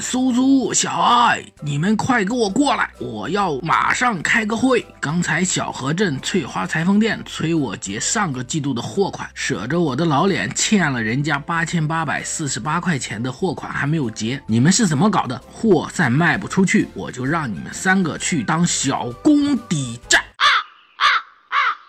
苏苏、小爱，你们快给我过来！我要马上开个会。刚才小河镇翠花裁缝店催我结上个季度的货款，舍着我的老脸欠了人家八千八百四十八块钱的货款还没有结。你们是怎么搞的？货再卖不出去，我就让你们三个去当小工抵债。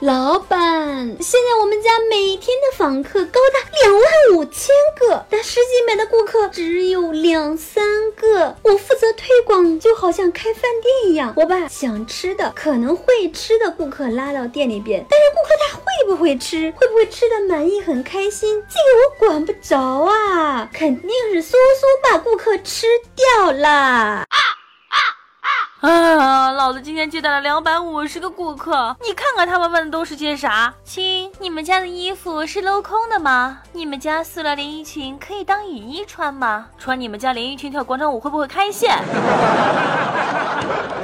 老板，现在我们家每天的访客高达两万五千个，但十几买的顾客只有两三个。我负责推广，就好像开饭店一样，我把想吃的、可能会吃的顾客拉到店里边，但是顾客他会不会吃，会不会吃的满意、很开心，这个我管不着啊，肯定是苏苏把顾客吃掉了。啊！老子今天接待了两百五十个顾客，你看看他们问的都是些啥？亲，你们家的衣服是镂空的吗？你们家塑料连衣裙可以当雨衣穿吗？穿你们家连衣裙跳广场舞会不会开线？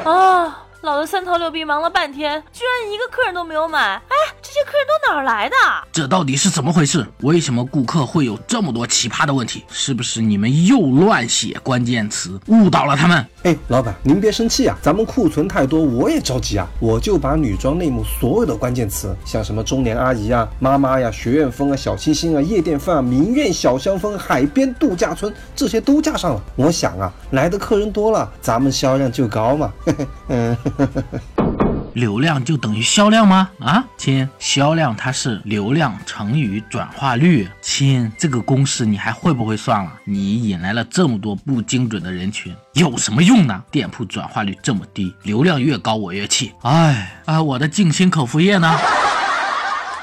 啊！老子三头六臂忙了半天，居然一个客人都没有买！哎，这些客人都哪儿来的？这到底是怎么回事？为什么顾客会有这么多奇葩的问题？是不是你们又乱写关键词，误导了他们？哎，老板，您别生气啊，咱们库存太多，我也着急啊。我就把女装内幕所有的关键词，像什么中年阿姨啊、妈妈呀、学院风啊、小清新啊、夜店范啊、名苑小香风、海边度假村这些都加上了。我想啊，来的客人多了，咱们销量就高嘛。嗯。流量就等于销量吗？啊，亲，销量它是流量乘以转化率。亲，这个公式你还会不会算了？你引来了这么多不精准的人群，有什么用呢？店铺转化率这么低，流量越高我越气。哎，啊，我的静心口服液呢？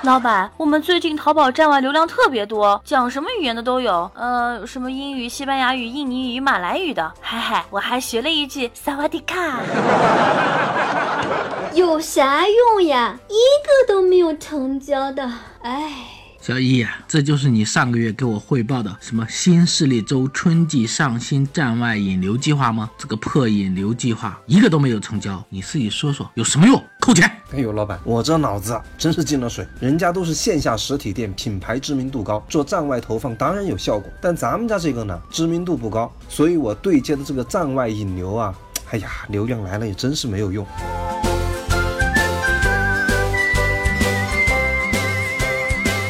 老板，我们最近淘宝站外流量特别多，讲什么语言的都有，呃，什么英语、西班牙语、印尼语、马来语的，嗨嗨，我还学了一句萨瓦迪卡。有啥用呀？一个都没有成交的，哎。小易，这就是你上个月给我汇报的什么新势力周春季上新站外引流计划吗？这个破引流计划一个都没有成交，你自己说说有什么用？扣钱！哎呦，老板，我这脑子真是进了水。人家都是线下实体店，品牌知名度高，做站外投放当然有效果。但咱们家这个呢，知名度不高，所以我对接的这个站外引流啊，哎呀，流量来了也真是没有用。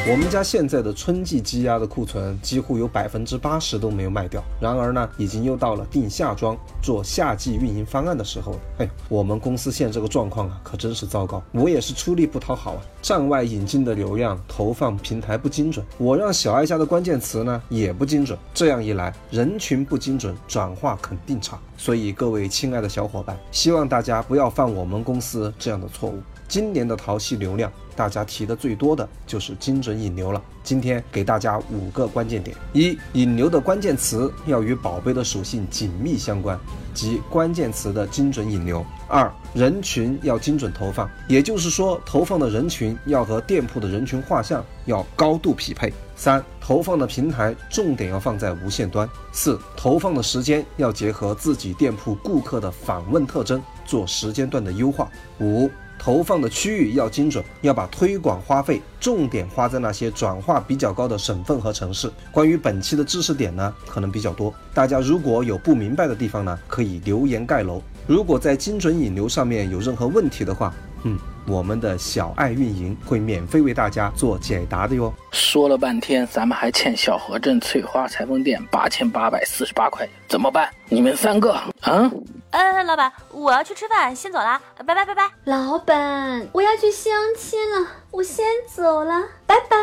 我们家现在的春季积压的库存几乎有百分之八十都没有卖掉。然而呢，已经又到了定夏装、做夏季运营方案的时候了。哎，我们公司现这个状况啊，可真是糟糕。我也是出力不讨好啊，站外引进的流量投放平台不精准，我让小爱家的关键词呢也不精准。这样一来，人群不精准，转化肯定差。所以各位亲爱的小伙伴，希望大家不要犯我们公司这样的错误。今年的淘系流量，大家提的最多的就是精准引流了。今天给大家五个关键点：一、引流的关键词要与宝贝的属性紧密相关，即关键词的精准引流；二、人群要精准投放，也就是说，投放的人群要和店铺的人群画像要高度匹配；三、投放的平台重点要放在无线端；四、投放的时间要结合自己店铺顾客的访问特征做时间段的优化；五。投放的区域要精准，要把推广花费重点花在那些转化比较高的省份和城市。关于本期的知识点呢，可能比较多，大家如果有不明白的地方呢，可以留言盖楼。如果在精准引流上面有任何问题的话，嗯，我们的小爱运营会免费为大家做解答的哟。说了半天，咱们还欠小河镇翠花裁缝店八千八百四十八块，怎么办？你们三个啊？呃，老板，我要去吃饭，先走了，拜拜拜拜。老板，我要去相亲了，我先走了，拜拜。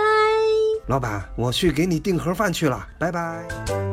老板，我去给你订盒饭去了，拜拜。